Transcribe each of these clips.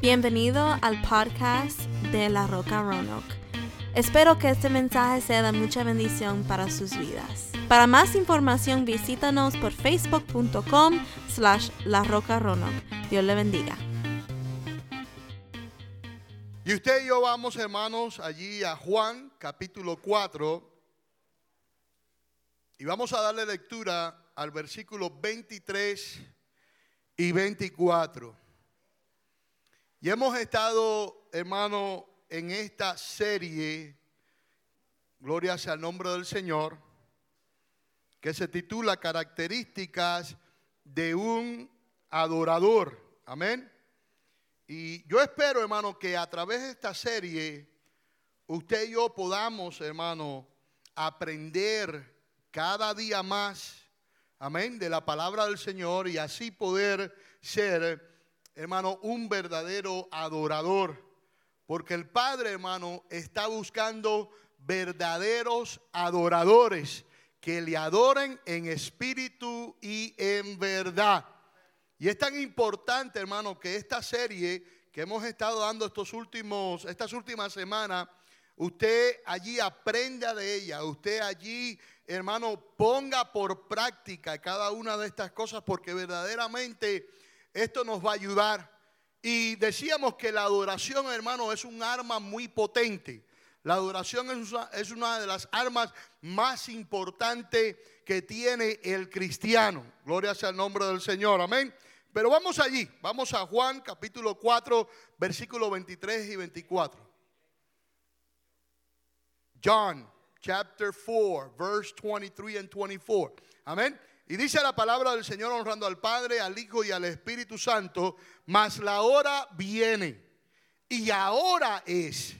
Bienvenido al podcast de La Roca Roanoke. Espero que este mensaje sea de mucha bendición para sus vidas. Para más información visítanos por facebook.com slash La Roca Roanoke. Dios le bendiga. Y usted y yo vamos, hermanos, allí a Juan capítulo 4 y vamos a darle lectura al versículo 23 y 24. Y hemos estado, hermano, en esta serie, Gloria sea el nombre del Señor, que se titula Características de un adorador. Amén. Y yo espero, hermano, que a través de esta serie, usted y yo podamos, hermano, aprender cada día más, amén, de la palabra del Señor y así poder ser hermano, un verdadero adorador. Porque el Padre, hermano, está buscando verdaderos adoradores que le adoren en espíritu y en verdad. Y es tan importante, hermano, que esta serie que hemos estado dando estos últimos, estas últimas semanas, usted allí aprenda de ella, usted allí, hermano, ponga por práctica cada una de estas cosas, porque verdaderamente esto nos va a ayudar. Y decíamos que la adoración, hermano, es un arma muy potente. La adoración es una, de las armas más importantes que tiene el cristiano. Gloria sea el nombre del Señor. Amén. Pero vamos allí. Vamos a Juan capítulo 4, versículo 23 y 24. John chapter 4, verse 23 and 24. Amén. Y dice la palabra del Señor honrando al Padre, al Hijo y al Espíritu Santo, mas la hora viene. Y ahora es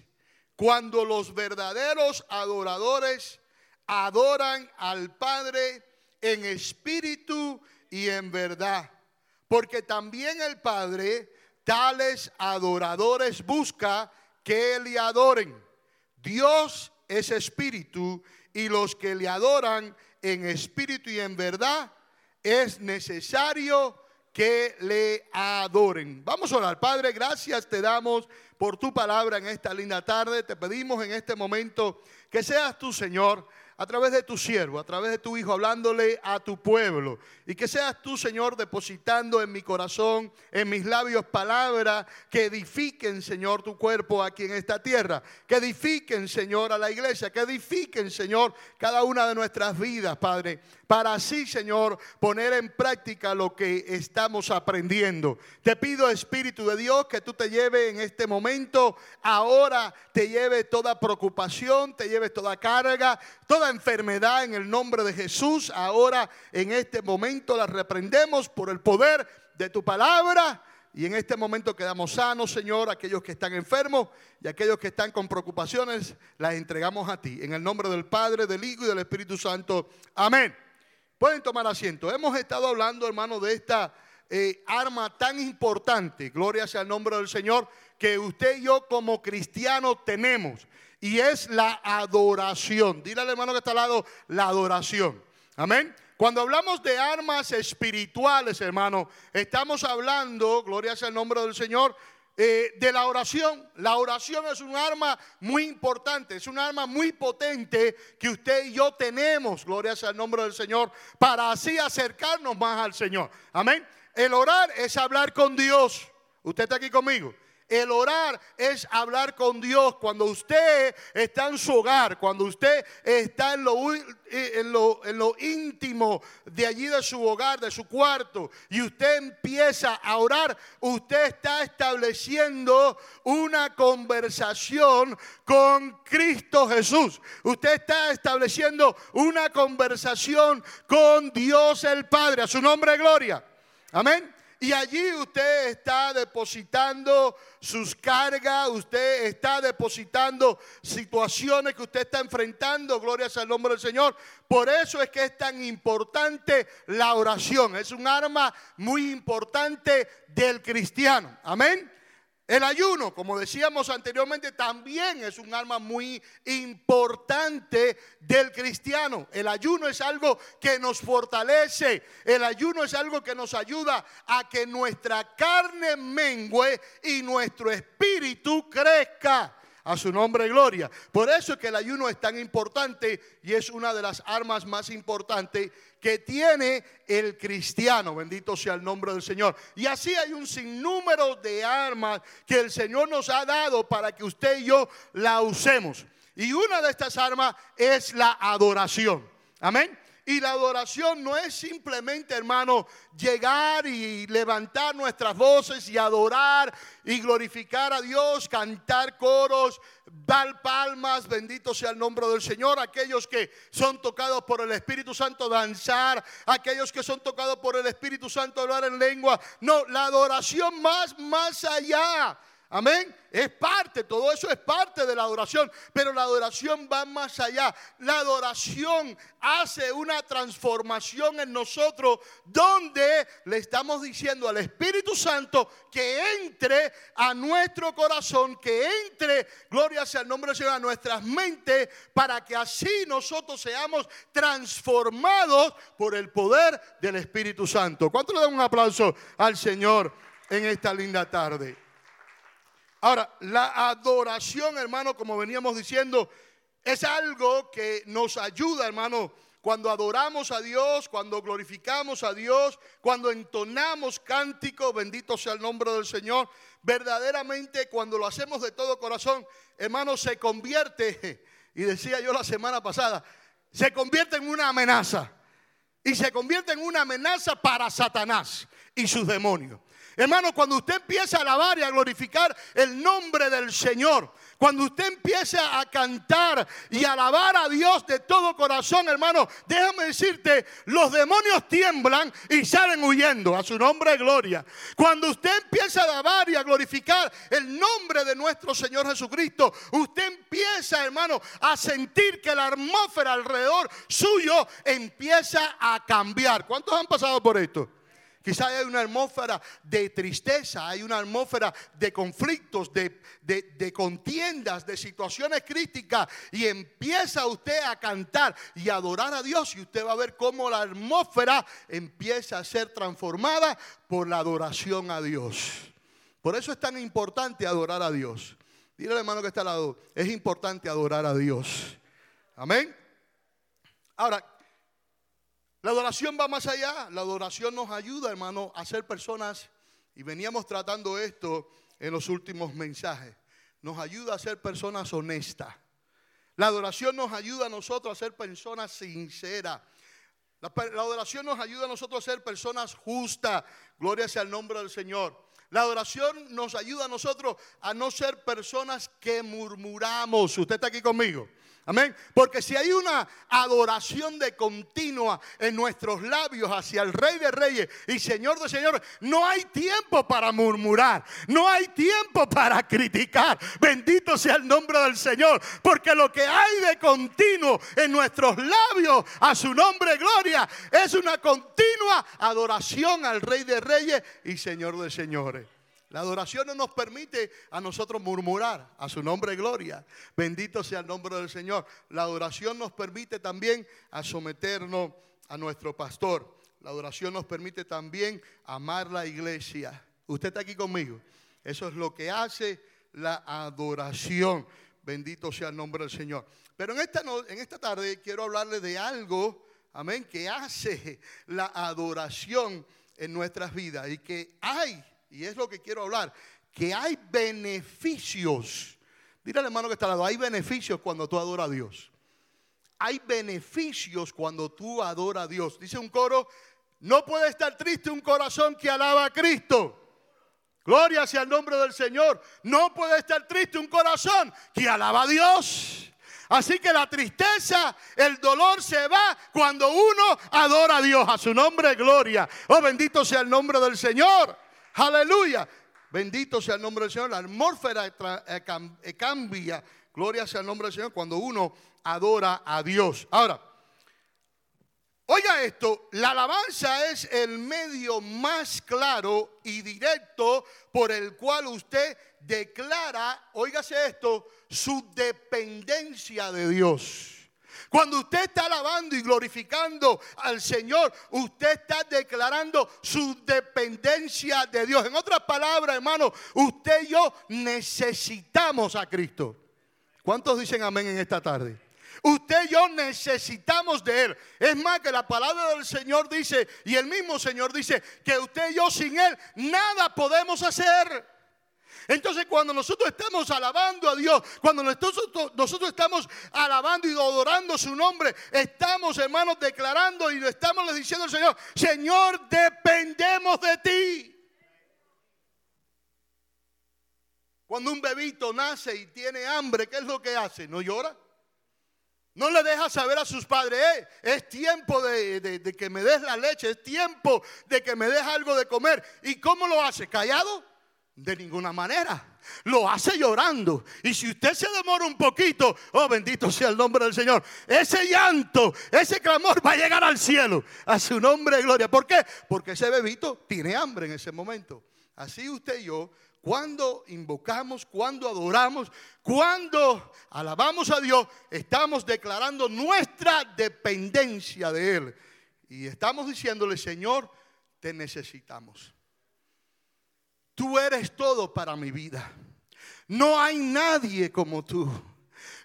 cuando los verdaderos adoradores adoran al Padre en espíritu y en verdad. Porque también el Padre tales adoradores busca que le adoren. Dios es espíritu y los que le adoran en espíritu y en verdad, es necesario que le adoren. Vamos a orar. Padre, gracias te damos por tu palabra en esta linda tarde. Te pedimos en este momento que seas tú, Señor, a través de tu siervo, a través de tu hijo, hablándole a tu pueblo. Y que seas tú, Señor, depositando en mi corazón, en mis labios, palabras que edifiquen, Señor, tu cuerpo aquí en esta tierra. Que edifiquen, Señor, a la iglesia. Que edifiquen, Señor, cada una de nuestras vidas, Padre. Para así, Señor, poner en práctica lo que estamos aprendiendo. Te pido, Espíritu de Dios, que tú te lleves en este momento, ahora te lleve toda preocupación, te lleves toda carga, toda enfermedad en el nombre de Jesús. Ahora en este momento la reprendemos por el poder de tu palabra. Y en este momento quedamos sanos, Señor, aquellos que están enfermos y aquellos que están con preocupaciones, las entregamos a ti. En el nombre del Padre, del Hijo y del Espíritu Santo. Amén. Pueden tomar asiento. Hemos estado hablando, hermano, de esta eh, arma tan importante, gloria sea el nombre del Señor, que usted y yo como cristianos tenemos y es la adoración. Dile al hermano que está al lado, la adoración. Amén. Cuando hablamos de armas espirituales, hermano, estamos hablando, gloria sea el nombre del Señor, eh, de la oración. La oración es un arma muy importante, es un arma muy potente que usted y yo tenemos, gloria sea el nombre del Señor, para así acercarnos más al Señor. Amén. El orar es hablar con Dios. ¿Usted está aquí conmigo? El orar es hablar con Dios cuando usted está en su hogar, cuando usted está en lo, en lo, en lo íntimo de allí de su hogar, de su cuarto, y usted empieza a orar, usted está estableciendo una conversación con Cristo Jesús. Usted está estableciendo una conversación con Dios el Padre. A su nombre, gloria. Amén. Y allí usted está depositando sus cargas, usted está depositando situaciones que usted está enfrentando, gloria al nombre del Señor. Por eso es que es tan importante la oración. Es un arma muy importante del cristiano. Amén. El ayuno, como decíamos anteriormente, también es un arma muy importante del cristiano. El ayuno es algo que nos fortalece. El ayuno es algo que nos ayuda a que nuestra carne mengue y nuestro espíritu crezca. A su nombre gloria. Por eso es que el ayuno es tan importante y es una de las armas más importantes que tiene el cristiano. Bendito sea el nombre del Señor. Y así hay un sinnúmero de armas que el Señor nos ha dado para que usted y yo la usemos. Y una de estas armas es la adoración. Amén. Y la adoración no es simplemente, hermano, llegar y levantar nuestras voces y adorar y glorificar a Dios, cantar coros, dar palmas, bendito sea el nombre del Señor, aquellos que son tocados por el Espíritu Santo danzar, aquellos que son tocados por el Espíritu Santo hablar en lengua. No, la adoración más, más allá Amén. Es parte, todo eso es parte de la adoración, pero la adoración va más allá. La adoración hace una transformación en nosotros donde le estamos diciendo al Espíritu Santo que entre a nuestro corazón, que entre, gloria sea el nombre del Señor, a nuestras mentes, para que así nosotros seamos transformados por el poder del Espíritu Santo. ¿Cuánto le dan un aplauso al Señor en esta linda tarde? Ahora, la adoración, hermano, como veníamos diciendo, es algo que nos ayuda, hermano, cuando adoramos a Dios, cuando glorificamos a Dios, cuando entonamos cántico, bendito sea el nombre del Señor, verdaderamente cuando lo hacemos de todo corazón, hermano, se convierte, y decía yo la semana pasada, se convierte en una amenaza. Y se convierte en una amenaza para Satanás y sus demonios. Hermano, cuando usted empieza a alabar y a glorificar el nombre del Señor, cuando usted empieza a cantar y a alabar a Dios de todo corazón, hermano, déjame decirte, los demonios tiemblan y salen huyendo a su nombre de gloria. Cuando usted empieza a alabar y a glorificar el nombre de nuestro Señor Jesucristo, usted empieza, hermano, a sentir que la atmósfera alrededor suyo empieza a cambiar. ¿Cuántos han pasado por esto? Quizá hay una atmósfera de tristeza, hay una atmósfera de conflictos, de, contiendas, de situaciones críticas. Y empieza usted a cantar y adorar a Dios. Y usted va a ver cómo la atmósfera empieza a ser transformada por la adoración a Dios. Por eso es tan importante adorar a Dios. Dile al hermano que está al lado, es importante adorar a Dios. Amén. Ahora, la adoración va más allá. La adoración nos ayuda, hermano, a ser personas, y veníamos tratando esto en los últimos mensajes, nos ayuda a ser personas honestas. La adoración nos ayuda a nosotros a ser personas sinceras. La, adoración nos ayuda a nosotros a ser personas justas. Gloria sea el nombre del Señor. La adoración nos ayuda a nosotros a no ser personas que murmuramos. Usted está aquí conmigo. Amén. Porque si hay una adoración de continua en nuestros labios hacia el Rey de Reyes y Señor de Señores, no hay tiempo para murmurar, no hay tiempo para criticar. Bendito sea el nombre del Señor, porque lo que hay de continuo en nuestros labios a su nombre gloria es una continua adoración al Rey de Reyes y Señor de Señores. La adoración no nos permite a nosotros murmurar a su nombre gloria. Bendito sea el nombre del Señor. La adoración nos permite también a someternos a nuestro pastor. La adoración nos permite también amar la iglesia. Usted está aquí conmigo. Eso es lo que hace la adoración. Bendito sea el nombre del Señor. Pero en esta, en esta tarde quiero hablarle de algo, amén, que hace la adoración en nuestras vidas y que hay y es lo que quiero hablar, que hay beneficios. Dile al hermano que está al lado, hay beneficios cuando tú adoras a Dios. Hay beneficios cuando tú adoras a Dios. Dice un coro, no puede estar triste un corazón que alaba a Cristo. Gloria sea el nombre del Señor. No puede estar triste un corazón que alaba a Dios. Así que la tristeza, el dolor se va cuando uno adora a Dios. A su nombre, gloria. Oh, bendito sea el nombre del Señor. Aleluya. Bendito sea el nombre del Señor. La atmósfera eh, eh, cambia. Gloria sea el nombre del Señor cuando uno adora a Dios. Ahora, Oiga esto, la alabanza es el medio más claro y directo por el cual usted declara, óigase esto, su dependencia de Dios. Cuando usted está alabando y glorificando al Señor, usted está declarando su dependencia de Dios. En otras palabras, hermano, usted y yo necesitamos a Cristo. ¿Cuántos dicen amén en esta tarde? Usted y yo necesitamos de Él. Es más que la palabra del Señor dice, y el mismo Señor dice, que usted y yo sin Él nada podemos hacer. Entonces cuando nosotros estamos alabando a Dios, cuando nosotros, estamos alabando y adorando su nombre, estamos hermanos declarando y le estamos diciendo al Señor, Señor, dependemos de ti. Cuando un bebito nace y tiene hambre, ¿qué es lo que hace? ¿No llora? No le deja saber a sus padres, eh, es tiempo de, que me des la leche, es tiempo de que me des algo de comer. ¿Y cómo lo hace? ¿Callado? De ninguna manera. Lo hace llorando. Y si usted se demora un poquito, oh bendito sea el nombre del Señor, ese llanto, ese clamor va a llegar al cielo. A su nombre de gloria. ¿Por qué? Porque ese bebito tiene hambre en ese momento. Así usted y yo cuando invocamos, cuando adoramos, cuando alabamos a Dios, estamos declarando nuestra dependencia de Él. Y estamos diciéndole, Señor, te necesitamos. Tú eres todo para mi vida. No hay nadie como tú.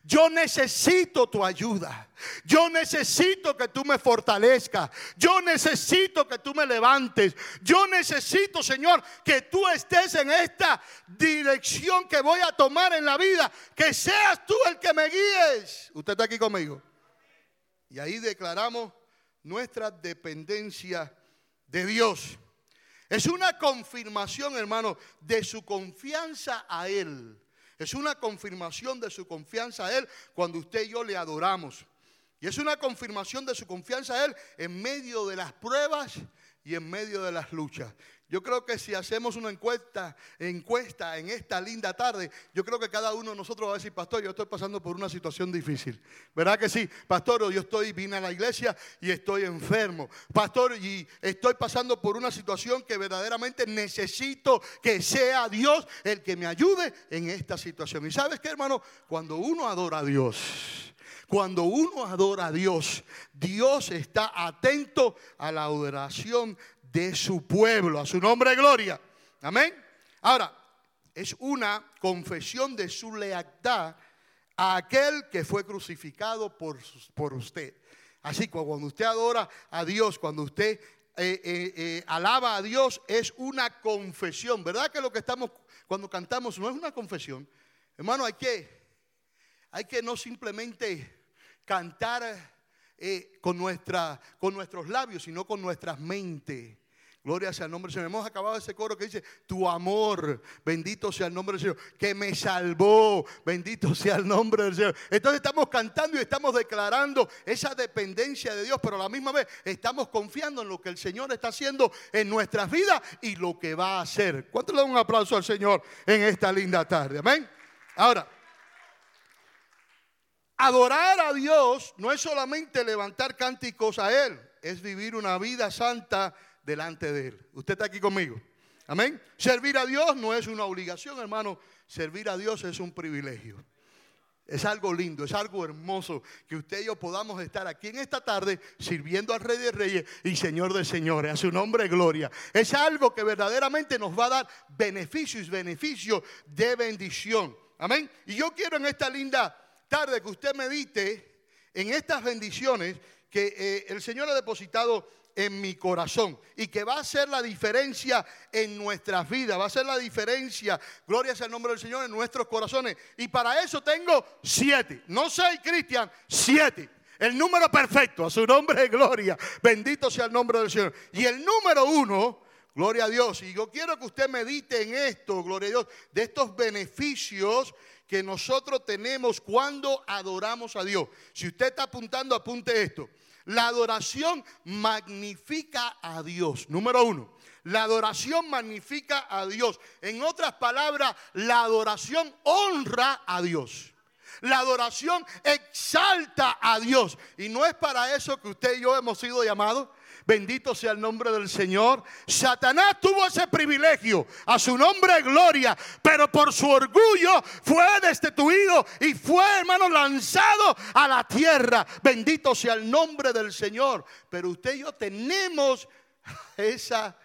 Yo necesito tu ayuda. Yo necesito que tú me fortalezcas. Yo necesito que tú me levantes. Yo necesito, Señor, que tú estés en esta dirección que voy a tomar en la vida. Que seas tú el que me guíes. Usted está aquí conmigo. Y ahí declaramos nuestra dependencia de Dios. Es una confirmación, hermano, de su confianza a Él. Es una confirmación de su confianza a Él cuando usted y yo le adoramos. Y es una confirmación de su confianza a Él en medio de las pruebas y en medio de las luchas. Yo creo que si hacemos una encuesta, encuesta en esta linda tarde, yo creo que cada uno de nosotros va a decir, pastor, yo estoy pasando por una situación difícil. ¿Verdad que sí? Pastor, yo estoy, vine a la iglesia y estoy enfermo. Pastor, y estoy pasando por una situación que verdaderamente necesito que sea Dios el que me ayude en esta situación. Y sabes qué, hermano, cuando uno adora a Dios, cuando uno adora a Dios, Dios está atento a la adoración de su pueblo, a su nombre de gloria. Amén. Ahora, es una confesión de su lealtad a aquel que fue crucificado por, por usted. Así que cuando usted adora a Dios, cuando usted eh, eh, eh, alaba a Dios, es una confesión. ¿Verdad que lo que estamos cuando cantamos no es una confesión? Hermano, hay que, hay que no simplemente cantar con, nuestra, con nuestros labios, sino con nuestras mentes. Gloria sea el nombre del Señor. Hemos acabado ese coro que dice, tu amor, bendito sea el nombre del Señor, que me salvó, bendito sea el nombre del Señor. Entonces estamos cantando y estamos declarando esa dependencia de Dios, pero a la misma vez estamos confiando en lo que el Señor está haciendo en nuestras vidas y lo que va a hacer. ¿Cuánto le da un aplauso al Señor en esta linda tarde? Amén. Ahora, adorar a Dios no es solamente levantar cánticos a Él, es vivir una vida santa delante de Él. ¿Usted está aquí conmigo? Amén. Servir a Dios no es una obligación, hermano. Servir a Dios es un privilegio. Es algo lindo, es algo hermoso que usted y yo podamos estar aquí en esta tarde sirviendo al Rey de Reyes y Señor de Señores, a su nombre gloria. Es algo que verdaderamente nos va a dar beneficios, beneficios de bendición. Amén. Y yo quiero en esta linda tarde que usted medite en estas bendiciones que eh, el Señor ha depositado en mi corazón y que va a hacer la diferencia en nuestras vidas, va a ser la diferencia, gloria sea el nombre del Señor, en nuestros corazones. Y para eso tengo siete, no seis, Cristian, siete. El número perfecto, a su nombre de gloria. Bendito sea el nombre del Señor. Y el número uno, gloria a Dios. Y yo quiero que usted medite en esto, gloria a Dios, de estos beneficios que nosotros tenemos cuando adoramos a Dios. Si usted está apuntando, apunte esto. La adoración magnifica a Dios. Número uno, la adoración magnifica a Dios. En otras palabras, la adoración honra a Dios. La adoración exalta a Dios. Y no es para eso que usted y yo hemos sido llamados. Bendito sea el nombre del Señor. Satanás tuvo ese privilegio, a su nombre gloria, pero por su orgullo fue destituido y fue, hermano, lanzado a la tierra. Bendito sea el nombre del Señor. Pero usted y yo tenemos esa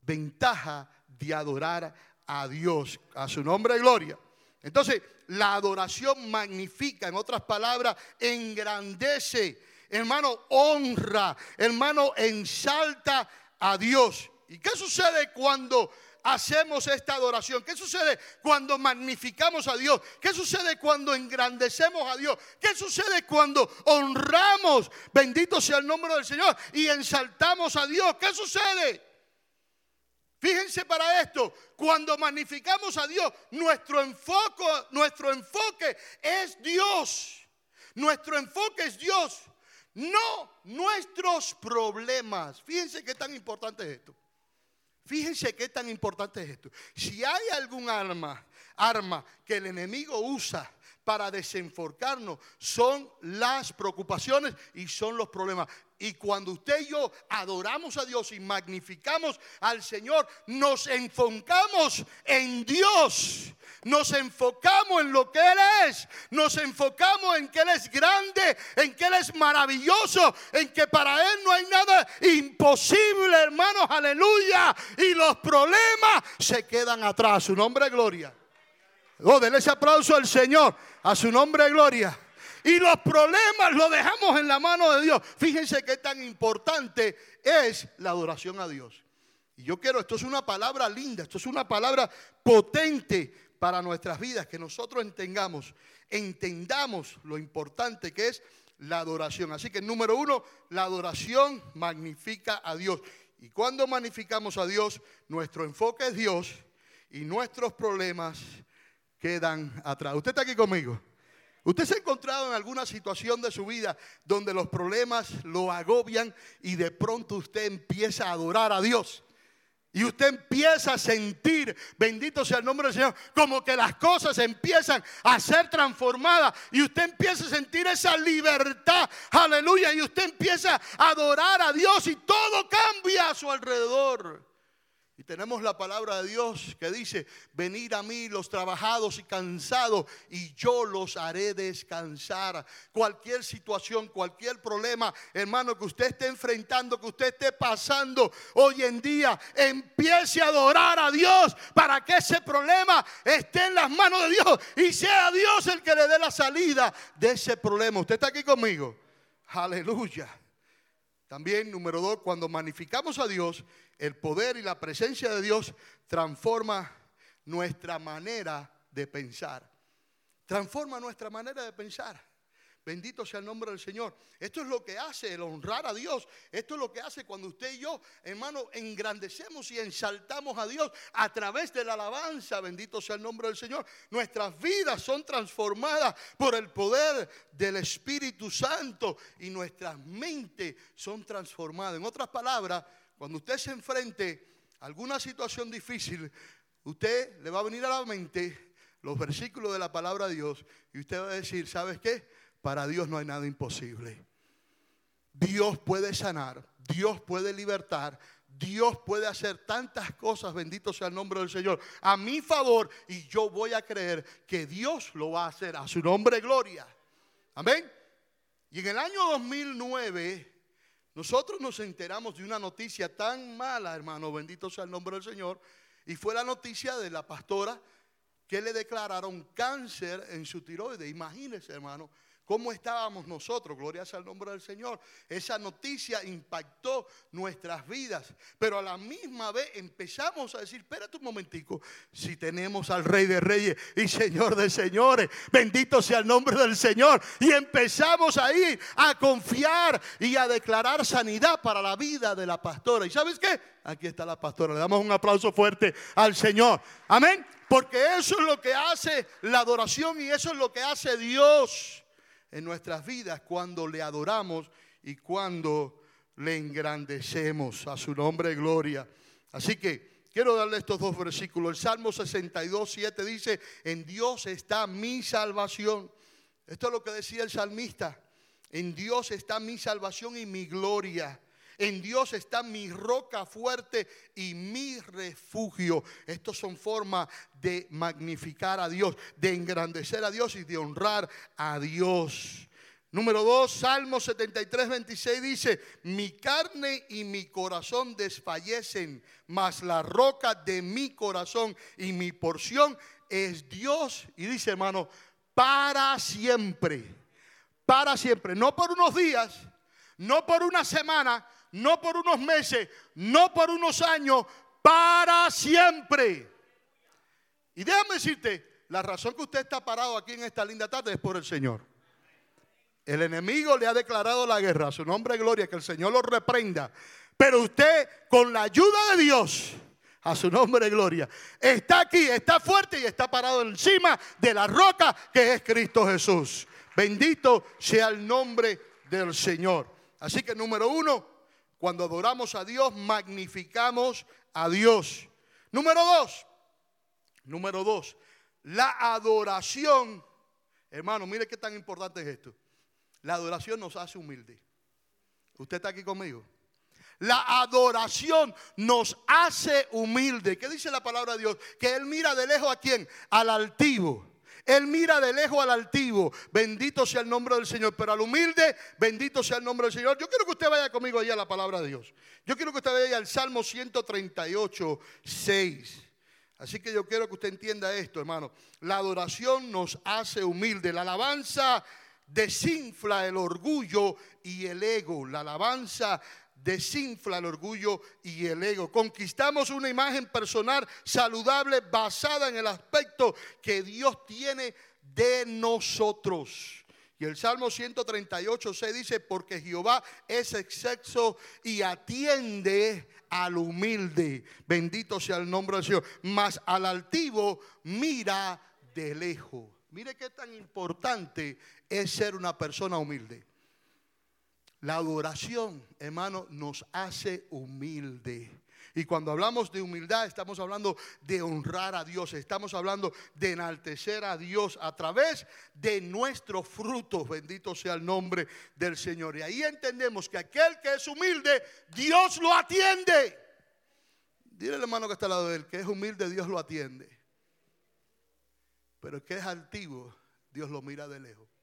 ventaja de adorar a Dios, a su nombre gloria. Entonces, la adoración magnifica, en otras palabras, engrandece hermano, honra, hermano, ensalta a Dios. ¿Y qué sucede cuando hacemos esta adoración? ¿Qué sucede cuando magnificamos a Dios? ¿Qué sucede cuando engrandecemos a Dios? ¿Qué sucede cuando honramos, bendito sea el nombre del Señor, y ensaltamos a Dios? ¿Qué sucede? Fíjense para esto, cuando magnificamos a Dios, nuestro enfoque, nuestro enfoque es Dios. Nuestro enfoque es Dios no nuestros problemas. Fíjense qué tan importante es esto. Fíjense qué tan importante es esto. Si hay algún arma, arma que el enemigo usa para desenforcarnos, son las preocupaciones y son los problemas. Y cuando usted y yo adoramos a Dios y magnificamos al Señor, nos enfocamos en Dios. Nos enfocamos en lo que Él es. Nos enfocamos en que Él es grande, en que Él es maravilloso, en que para Él no hay nada imposible, hermanos. Aleluya. Y los problemas se quedan atrás. Su nombre gloria. Oh, denle ese aplauso al Señor. A su nombre gloria y los problemas los dejamos en la mano de Dios. Fíjense qué tan importante es la adoración a Dios. Y yo quiero, esto es una palabra linda, esto es una palabra potente para nuestras vidas, que nosotros entendamos, entendamos lo importante que es la adoración. Así que número uno, la adoración magnifica a Dios. Y cuando magnificamos a Dios, nuestro enfoque es Dios y nuestros problemas quedan atrás. ¿Usted está aquí conmigo? Usted se ha encontrado en alguna situación de su vida donde los problemas lo agobian y de pronto usted empieza a adorar a Dios. Y usted empieza a sentir, bendito sea el nombre del Señor, como que las cosas empiezan a ser transformadas. Y usted empieza a sentir esa libertad, aleluya. Y usted empieza a adorar a Dios y todo cambia a su alrededor. Y tenemos la palabra de Dios que dice, venid a mí los trabajados y cansados y yo los haré descansar. Cualquier situación, cualquier problema, hermano, que usted esté enfrentando, que usted esté pasando hoy en día, empiece a adorar a Dios para que ese problema esté en las manos de Dios y sea Dios el que le dé la salida de ese problema. ¿Usted está aquí conmigo? Aleluya. También, número dos, cuando magnificamos a Dios, el poder y la presencia de Dios transforma nuestra manera de pensar. Transforma nuestra manera de pensar. Bendito sea el nombre del Señor. Esto es lo que hace el honrar a Dios. Esto es lo que hace cuando usted y yo, hermano, engrandecemos y ensaltamos a Dios a través de la alabanza. Bendito sea el nombre del Señor. Nuestras vidas son transformadas por el poder del Espíritu Santo y nuestras mentes son transformadas. En otras palabras, cuando usted se enfrente a alguna situación difícil, usted le va a venir a la mente los versículos de la palabra de Dios y usted va a decir, ¿sabes qué? Para Dios no hay nada imposible. Dios puede sanar, Dios puede libertar, Dios puede hacer tantas cosas, bendito sea el nombre del Señor, a mi favor y yo voy a creer que Dios lo va a hacer a su nombre gloria. Amén. Y en el año 2009 nosotros nos enteramos de una noticia tan mala, hermano, bendito sea el nombre del Señor, y fue la noticia de la pastora que le declararon cáncer en su tiroides. Imagínese, hermano, ¿Cómo estábamos nosotros? Gloria al nombre del Señor. Esa noticia impactó nuestras vidas. Pero a la misma vez empezamos a decir, espérate un momentico, si tenemos al Rey de Reyes y Señor de Señores, bendito sea el nombre del Señor. Y empezamos ahí a confiar y a declarar sanidad para la vida de la pastora. ¿Y sabes qué? Aquí está la pastora. Le damos un aplauso fuerte al Señor. Amén. Porque eso es lo que hace la adoración y eso es lo que hace Dios en nuestras vidas cuando le adoramos y cuando le engrandecemos a su nombre gloria. Así que quiero darle estos dos versículos. El Salmo 62, 7 dice, en Dios está mi salvación. Esto es lo que decía el salmista. En Dios está mi salvación y mi gloria. En Dios está mi roca fuerte y mi refugio. Estos son formas de magnificar a Dios, de engrandecer a Dios y de honrar a Dios. Número 2, Salmo 73, 26 dice, mi carne y mi corazón desfallecen, mas la roca de mi corazón y mi porción es Dios. Y dice hermano, para siempre, para siempre, no por unos días, no por una semana, no por unos meses, no por unos años, para siempre. Y déjame decirte, la razón que usted está parado aquí en esta linda tarde es por el Señor. El enemigo le ha declarado la guerra, su nombre gloria, que el Señor lo reprenda. Pero usted, con la ayuda de Dios, a su nombre gloria, está aquí, está fuerte y está parado encima de la roca que es Cristo Jesús. Bendito sea el nombre del Señor. Así que número uno, cuando adoramos a Dios, magnificamos a Dios. Número dos, número dos, la adoración. Hermano, mire qué tan importante es esto. La adoración nos hace humilde. ¿Usted está aquí conmigo? La adoración nos hace humilde. ¿Qué dice la palabra de Dios? Que Él mira de lejos a quién? Al altivo. Él mira de lejos al altivo. Bendito sea el nombre del Señor. Pero al humilde, bendito sea el nombre del Señor. Yo quiero que usted vaya conmigo allá a la palabra de Dios. Yo quiero que usted vaya al Salmo 138, 6. Así que yo quiero que usted entienda esto, hermano. La adoración nos hace humilde. La alabanza desinfla el orgullo y el ego. La alabanza desinfla el orgullo y el ego. Conquistamos una imagen personal saludable basada en el aspecto que Dios tiene de nosotros. Y el Salmo 138 se dice, porque Jehová es exceso y atiende al humilde. Bendito sea el nombre del Señor. Mas al altivo mira de lejos. Mire qué tan importante es ser una persona humilde. La adoración, hermano, nos hace humilde. Y cuando hablamos de humildad, estamos hablando de honrar a Dios, estamos hablando de enaltecer a Dios a través de nuestros frutos. Bendito sea el nombre del Señor. Y ahí entendemos que aquel que es humilde, Dios lo atiende. Dile al hermano que está al lado de él, que es humilde, Dios lo atiende. Pero el que es altivo, Dios lo mira de lejos.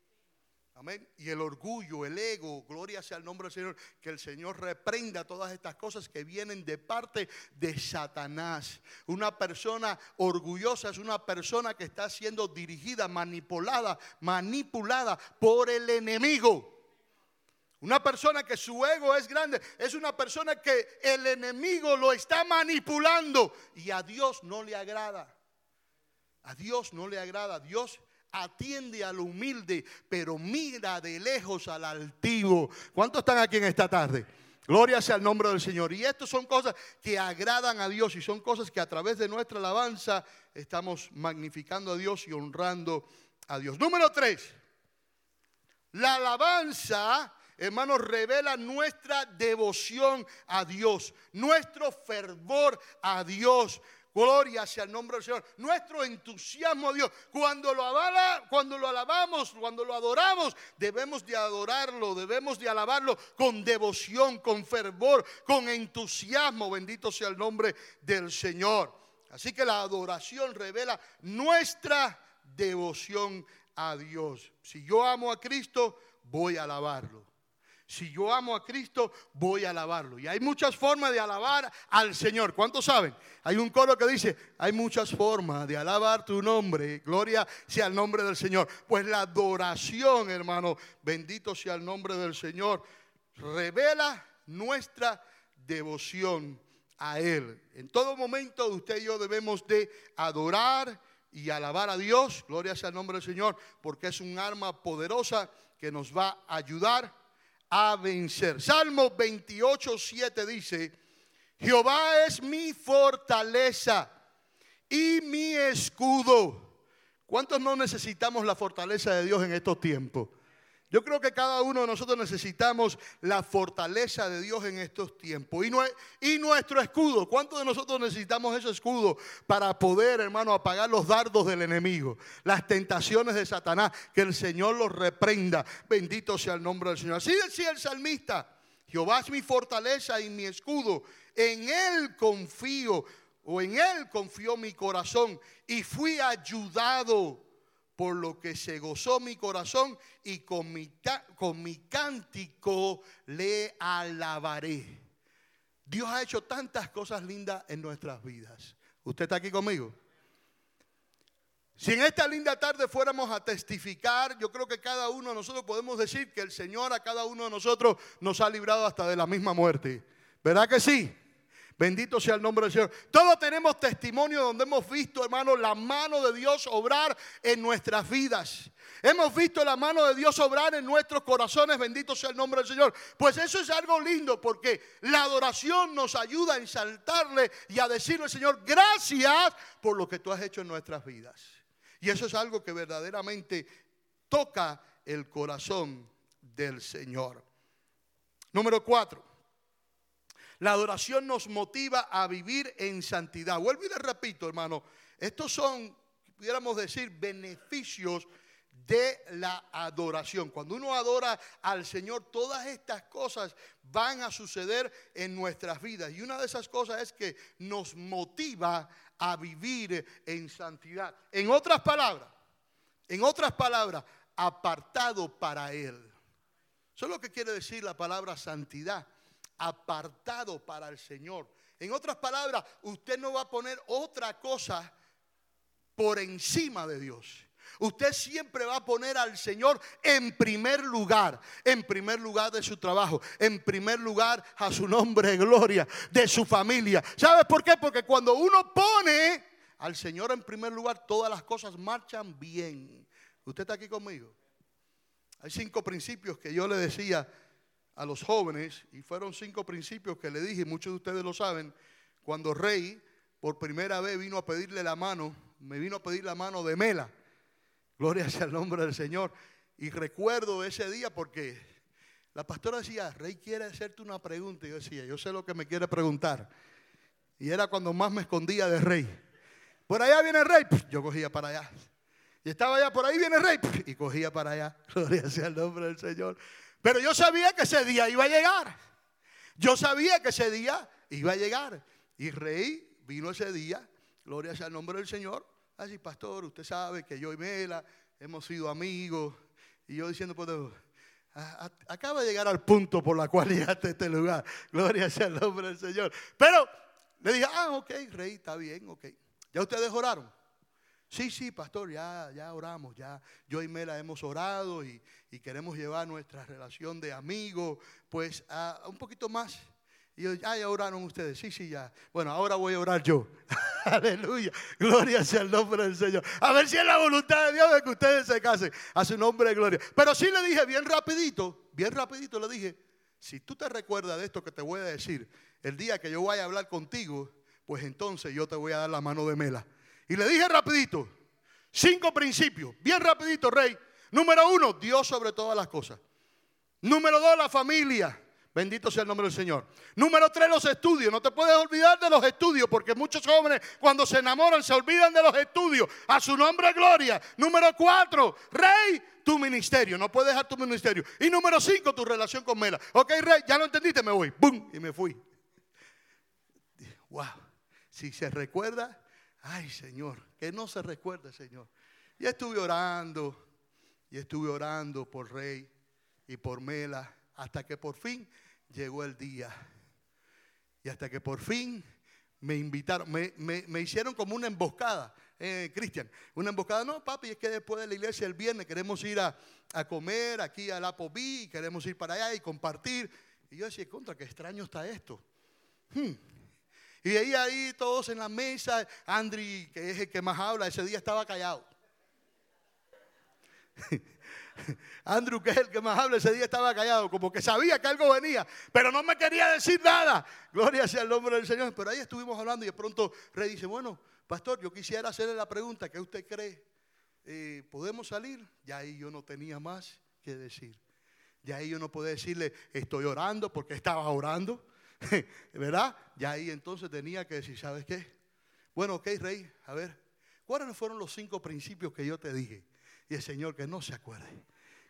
Amén. Y el orgullo, el ego, gloria sea el nombre del Señor, que el Señor reprenda todas estas cosas que vienen de parte de Satanás. Una persona orgullosa es una persona que está siendo dirigida, manipulada, manipulada por el enemigo. Una persona que su ego es grande es una persona que el enemigo lo está manipulando y a Dios no le agrada. A Dios no le agrada. Dios atiende al humilde, pero mira de lejos al altivo. ¿Cuántos están aquí en esta tarde? Gloria sea al nombre del Señor. Y estas son cosas que agradan a Dios y son cosas que a través de nuestra alabanza estamos magnificando a Dios y honrando a Dios. Número tres, la alabanza, hermanos, revela nuestra devoción a Dios, nuestro fervor a Dios. Gloria sea el nombre del Señor. Nuestro entusiasmo a Dios. Cuando lo, avala, cuando lo alabamos, cuando lo adoramos, debemos de adorarlo, debemos de alabarlo con devoción, con fervor, con entusiasmo. Bendito sea el nombre del Señor. Así que la adoración revela nuestra devoción a Dios. Si yo amo a Cristo, voy a alabarlo. Si yo amo a Cristo, voy a alabarlo. Y hay muchas formas de alabar al Señor. ¿Cuántos saben? Hay un coro que dice, hay muchas formas de alabar tu nombre. Gloria sea el nombre del Señor. Pues la adoración, hermano, bendito sea el nombre del Señor, revela nuestra devoción a Él. En todo momento usted y yo debemos de adorar y alabar a Dios. Gloria sea el nombre del Señor, porque es un arma poderosa que nos va a ayudar a vencer. Salmo 28, 7 dice, Jehová es mi fortaleza y mi escudo. ¿Cuántos no necesitamos la fortaleza de Dios en estos tiempos? Yo creo que cada uno de nosotros necesitamos la fortaleza de Dios en estos tiempos. Y, nuestro escudo. ¿Cuántos de nosotros necesitamos ese escudo para poder, hermano, apagar los dardos del enemigo? Las tentaciones de Satanás. Que el Señor los reprenda. Bendito sea el nombre del Señor. Así decía el salmista. Jehová es mi fortaleza y mi escudo. En Él confío. O en Él confió mi corazón. Y fui ayudado por lo que se gozó mi corazón y con mi, con mi cántico le alabaré. Dios ha hecho tantas cosas lindas en nuestras vidas. ¿Usted está aquí conmigo? Si en esta linda tarde fuéramos a testificar, yo creo que cada uno de nosotros podemos decir que el Señor a cada uno de nosotros nos ha librado hasta de la misma muerte. ¿Verdad que sí? Bendito sea el nombre del Señor. Todos tenemos testimonio donde hemos visto, hermano, la mano de Dios obrar en nuestras vidas. Hemos visto la mano de Dios obrar en nuestros corazones. Bendito sea el nombre del Señor. Pues eso es algo lindo porque la adoración nos ayuda a ensaltarle y a decirle, Señor, gracias por lo que tú has hecho en nuestras vidas. Y eso es algo que verdaderamente toca el corazón del Señor. Número cuatro. La adoración nos motiva a vivir en santidad. Vuelvo y le repito, hermano, estos son, pudiéramos decir, beneficios de la adoración. Cuando uno adora al Señor, todas estas cosas van a suceder en nuestras vidas. Y una de esas cosas es que nos motiva a vivir en santidad. En otras palabras, en otras palabras, apartado para Él. Eso es lo que quiere decir la palabra santidad apartado para el Señor. En otras palabras, usted no va a poner otra cosa por encima de Dios. Usted siempre va a poner al Señor en primer lugar, en primer lugar de su trabajo, en primer lugar a su nombre gloria, de su familia. ¿Sabe por qué? Porque cuando uno pone al Señor en primer lugar, todas las cosas marchan bien. ¿Usted está aquí conmigo? Hay cinco principios que yo le decía a los jóvenes, y fueron cinco principios que le dije, muchos de ustedes lo saben, cuando Rey por primera vez vino a pedirle la mano, me vino a pedir la mano de Mela. Gloria sea el nombre del Señor. Y recuerdo ese día porque la pastora decía, Rey quiere hacerte una pregunta. Y yo decía, yo sé lo que me quiere preguntar. Y era cuando más me escondía de Rey. Por allá viene Rey, yo cogía para allá. Y estaba allá, por ahí viene Rey, y cogía para allá. Gloria sea el nombre del Señor. Pero yo sabía que ese día iba a llegar. Yo sabía que ese día iba a llegar. Y rey vino ese día, gloria sea el nombre del Señor. Así, pastor, usted sabe que yo y Mela hemos sido amigos. Y yo diciendo, pues, acaba de llegar al punto por la cual llegaste a este lugar. Gloria sea el nombre del Señor. Pero le dije, ah, ok, rey, está bien, ok. ¿Ya ustedes oraron? Sí, sí, pastor, ya, ya oramos, ya yo y Mela hemos orado y, queremos llevar nuestra relación de amigos, pues a, un poquito más. Y yo, ah, ya oraron ustedes, sí, sí, ya. Bueno, ahora voy a orar yo. Aleluya, gloria sea el nombre del Señor. A ver si es la voluntad de Dios de que ustedes se casen. A su nombre de gloria. Pero sí le dije bien rapidito, bien rapidito le dije, si tú te recuerdas de esto que te voy a decir, el día que yo vaya a hablar contigo, pues entonces yo te voy a dar la mano de Mela. Y le dije rapidito, cinco principios, bien rapidito, rey. Número uno, Dios sobre todas las cosas. Número dos, la familia. Bendito sea el nombre del Señor. Número tres, los estudios. No te puedes olvidar de los estudios, porque muchos jóvenes cuando se enamoran se olvidan de los estudios. A su nombre, gloria. Número cuatro, rey, tu ministerio. No puedes dejar tu ministerio. Y número cinco, tu relación con Mela. Ok, rey, ya lo entendiste, me voy. ¡Bum! Y me fui. Wow. Si se recuerda Ay, Señor, que no se recuerde, Señor. Y estuve orando, y estuve orando por Rey y por Mela, hasta que por fin llegó el día. Y hasta que por fin me invitaron, me, hicieron como una emboscada, eh, Cristian. Una emboscada, no, papi, es que después de la iglesia el viernes queremos ir a, comer aquí a la Pobí, queremos ir para allá y compartir. Y yo decía, contra, qué extraño está esto. Hmm, y ahí, ahí todos en la mesa, Andri, que es el que más habla, ese día estaba callado. Andrew, que es el que más habla, ese día estaba callado, como que sabía que algo venía, pero no me quería decir nada. Gloria sea el nombre del Señor. Pero ahí estuvimos hablando y de pronto Rey dice, bueno, pastor, yo quisiera hacerle la pregunta, ¿qué usted cree? Eh, ¿Podemos salir? Ya ahí yo no tenía más que decir. Ya ahí uno puede decirle, estoy orando porque estaba orando, ¿verdad? Ya ahí entonces tenía que decir, ¿sabes qué? Bueno, ok, rey, a ver, ¿cuáles fueron los cinco principios que yo te dije? Y el Señor que no se acuerde.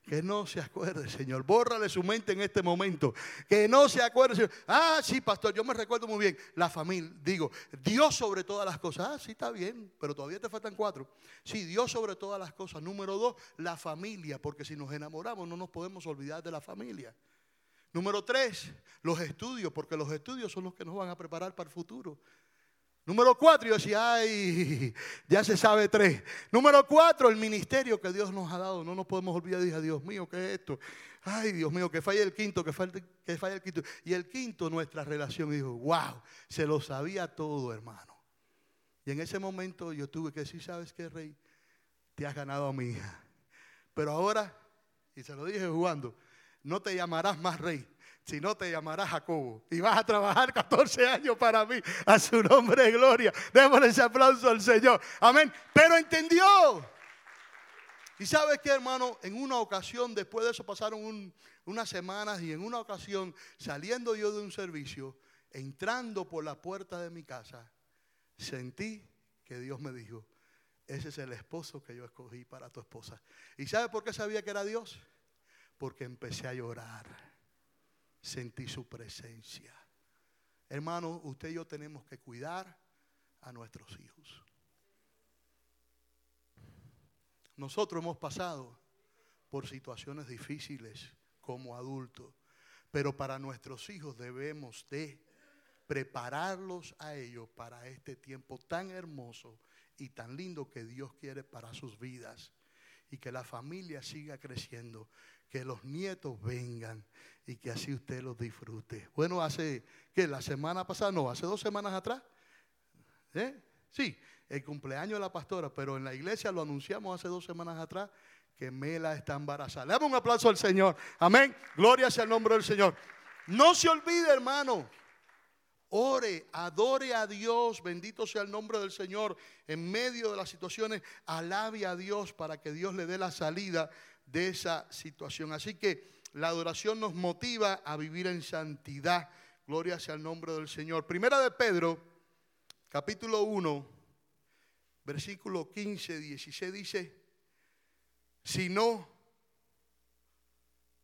Que no se acuerde, Señor. Bórrale su mente en este momento. Que no se acuerde, Señor. Ah, sí, pastor, yo me recuerdo muy bien. La familia, digo, Dios sobre todas las cosas. Ah, sí, está bien, pero todavía te faltan cuatro. Sí, Dios sobre todas las cosas. Número dos, la familia, porque si nos enamoramos no nos podemos olvidar de la familia. Número tres, los estudios, porque los estudios son los que nos van a preparar para el futuro. Número cuatro, yo decía, ay, ya se sabe tres. Número cuatro, el ministerio que Dios nos ha dado. No nos podemos olvidar. Dije, Dios mío, ¿qué es esto? Ay, Dios mío, que falle el quinto, que falle, que falle el quinto. Y el quinto, nuestra relación. Y dijo, wow, se lo sabía todo, hermano. Y en ese momento yo tuve que decir, ¿sabes qué, rey? Te has ganado a mi hija. Pero ahora, y se lo dije jugando, no te llamarás más rey, si no te llamarás Jacobo. Y vas a trabajar 14 años para mí. A su nombre de gloria. Démosle ese aplauso al Señor. Amén. Pero entendió. Y sabes qué, hermano, en una ocasión, después de eso pasaron unas semanas y en una ocasión, saliendo yo de un servicio, entrando por la puerta de mi casa, sentí que Dios me dijo, ese es el esposo que yo escogí para tu esposa. ¿Y sabe por qué sabía que era Dios? Porque empecé a llorar sentí su presencia. Hermano, usted y yo tenemos que cuidar a nuestros hijos. Nosotros hemos pasado por situaciones difíciles como adultos, pero para nuestros hijos debemos de prepararlos a ellos para este tiempo tan hermoso y tan lindo que Dios quiere para sus vidas y que la familia siga creciendo, que los nietos vengan y que así usted los disfrute. Bueno, hace, ¿qué? La semana pasada, no, hace dos semanas atrás. ¿Eh? Sí, el cumpleaños de la pastora, pero en la iglesia lo anunciamos hace dos semanas atrás que Mela está embarazada. Le damos un aplauso al Señor. Amén. Gloria sea el nombre del Señor. No se olvide, hermano. Ore, adore a Dios, bendito sea el nombre del Señor. En medio de las situaciones, alabe a Dios para que Dios le dé la salida de esa situación. Así que la adoración nos motiva a vivir en santidad. Gloria sea el nombre del Señor. Primera de Pedro, capítulo 1, versículo 15, 16 dice, si no,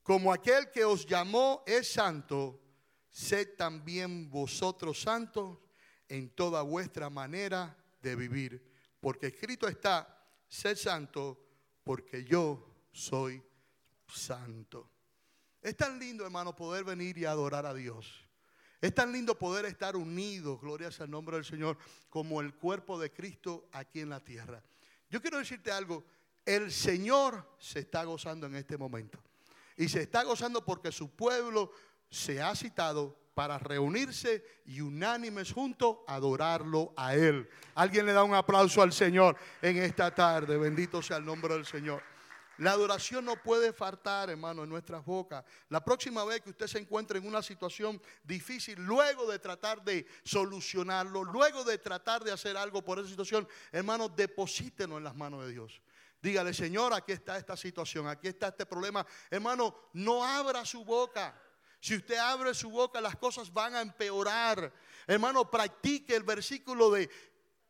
como aquel que os llamó es santo, sed también vosotros santos en toda vuestra manera de vivir. Porque escrito está, sed santo, porque yo soy santo. Es tan lindo, hermano, poder venir y adorar a Dios. Es tan lindo poder estar unidos, gloria el nombre del Señor, como el cuerpo de Cristo aquí en la tierra. Yo quiero decirte algo, el Señor se está gozando en este momento. Y se está gozando porque su pueblo se ha citado para reunirse y unánimes juntos adorarlo a Él. Alguien le da un aplauso al Señor en esta tarde. Bendito sea el nombre del Señor. La adoración no puede faltar, hermano, en nuestras bocas. La próxima vez que usted se encuentre en una situación difícil, luego de tratar de solucionarlo, luego de tratar de hacer algo por esa situación, hermano, deposítenos en las manos de Dios. Dígale, Señor, aquí está esta situación, aquí está este problema. Hermano, no abra su boca. Si usted abre su boca, las cosas van a empeorar. Hermano, practique el versículo de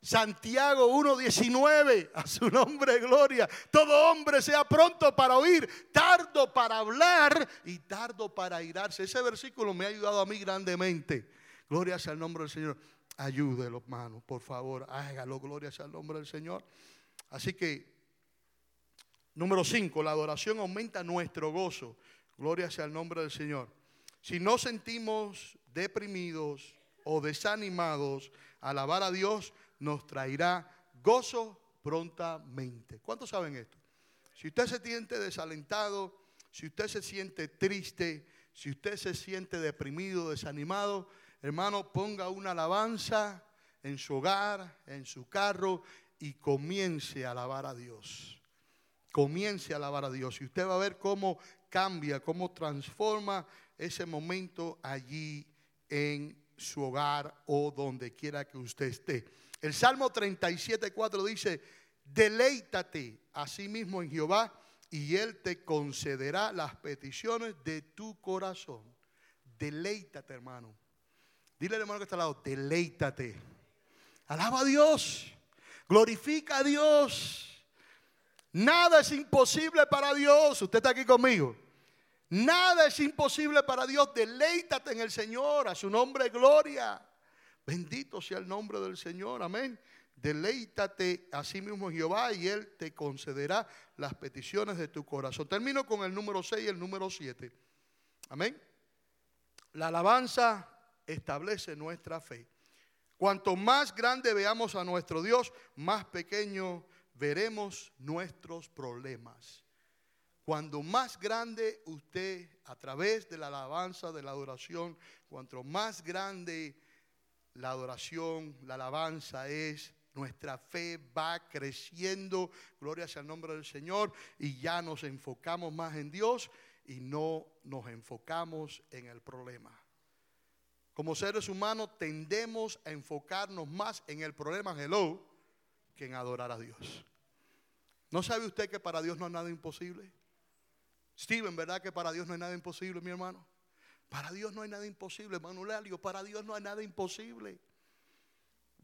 Santiago 1.19, a su nombre gloria. Todo hombre sea pronto para oír, tardo para hablar y tardo para irarse. Ese versículo me ha ayudado a mí grandemente. Gloria sea el nombre del Señor. Ayúdelo, hermano, por favor, hágalo. Gloria sea el nombre del Señor. Así que, número 5, la adoración aumenta nuestro gozo. Gloria sea el nombre del Señor. Si no sentimos deprimidos o desanimados, alabar a Dios nos traerá gozo prontamente. ¿Cuántos saben esto? Si usted se siente desalentado, si usted se siente triste, si usted se siente deprimido, desanimado, hermano, ponga una alabanza en su hogar, en su carro y comience a alabar a Dios. Comience a alabar a Dios y usted va a ver cómo cambia, cómo transforma ese momento allí en su hogar o donde quiera que usted esté. El Salmo 37, 4 dice, deleítate a sí mismo en Jehová y Él te concederá las peticiones de tu corazón. Deleítate, hermano. Dile al hermano que está al lado, deleítate. Alaba a Dios. Glorifica a Dios. Nada es imposible para Dios. Usted está aquí conmigo. Nada es imposible para Dios. Deleítate en el Señor. A su nombre, gloria. Bendito sea el nombre del Señor. Amén. Deleítate a sí mismo Jehová y Él te concederá las peticiones de tu corazón. Termino con el número 6 y el número 7. Amén. La alabanza establece nuestra fe. Cuanto más grande veamos a nuestro Dios, más pequeño veremos nuestros problemas. Cuando más grande usted, a través de la alabanza, de la adoración, cuanto más grande la adoración, la alabanza es, nuestra fe va creciendo, gloria sea el nombre del Señor, y ya nos enfocamos más en Dios y no nos enfocamos en el problema. Como seres humanos tendemos a enfocarnos más en el problema, hello, que en adorar a Dios. ¿No sabe usted que para Dios no hay nada imposible? Steven, ¿verdad que para Dios no hay nada imposible, mi hermano? Para Dios no hay nada imposible, Manuel para Dios no hay nada imposible.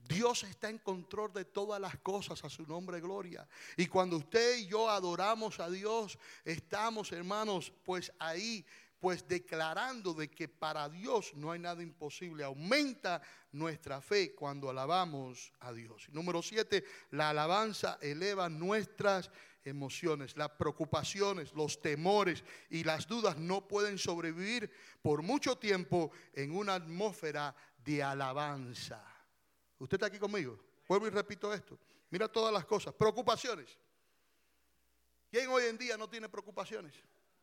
Dios está en control de todas las cosas, a su nombre gloria. Y cuando usted y yo adoramos a Dios, estamos, hermanos, pues ahí, pues declarando de que para Dios no hay nada imposible. Aumenta nuestra fe cuando alabamos a Dios. Número siete, la alabanza eleva nuestras emociones, las preocupaciones, los temores y las dudas no pueden sobrevivir por mucho tiempo en una atmósfera de alabanza. ¿Usted está aquí conmigo? Vuelvo y repito esto. Mira todas las cosas. Preocupaciones. ¿Quién hoy en día no tiene preocupaciones?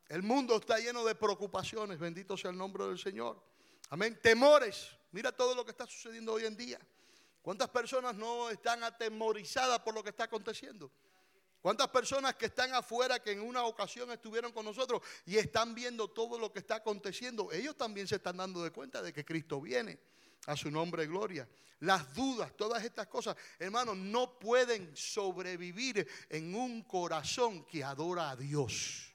El mundo está lleno de preocupaciones. Bendito sea el nombre del Señor. Amén. Temores. Mira todo lo que está sucediendo hoy en día. ¿Cuántas personas no están atemorizadas por lo que está aconteciendo? ¿Cuántas personas que están afuera que en una ocasión estuvieron con nosotros y están viendo todo lo que está aconteciendo? Ellos también se están dando de cuenta de que Cristo viene. A su nombre, gloria. Las dudas, todas estas cosas, hermanos, no pueden sobrevivir en un corazón que adora a Dios.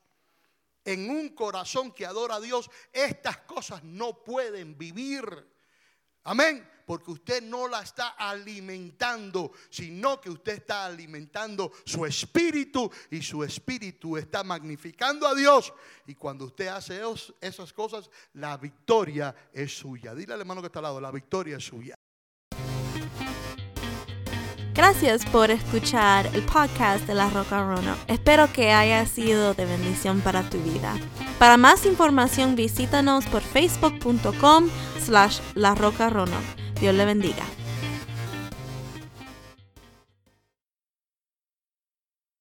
En un corazón que adora a Dios, estas cosas no pueden vivir. Amén. Porque usted no la está alimentando, sino que usted está alimentando su espíritu y su espíritu está magnificando a Dios. Y cuando usted hace esas cosas, la victoria es suya. Dile al hermano que está al lado, la victoria es suya. Gracias por escuchar el podcast de La Roca Rono. Espero que haya sido de bendición para tu vida. Para más información visítanos por facebook.com slash La Roca Rono. Dios le bendiga.